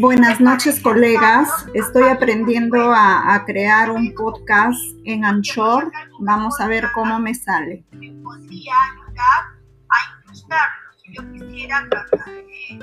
Buenas noches, colegas. Estoy aprendiendo a, a, crear un podcast en Anchor. Vamos a ver cómo me sale. Me podría ayudar a incrustarlo. Si yo quisiera eh,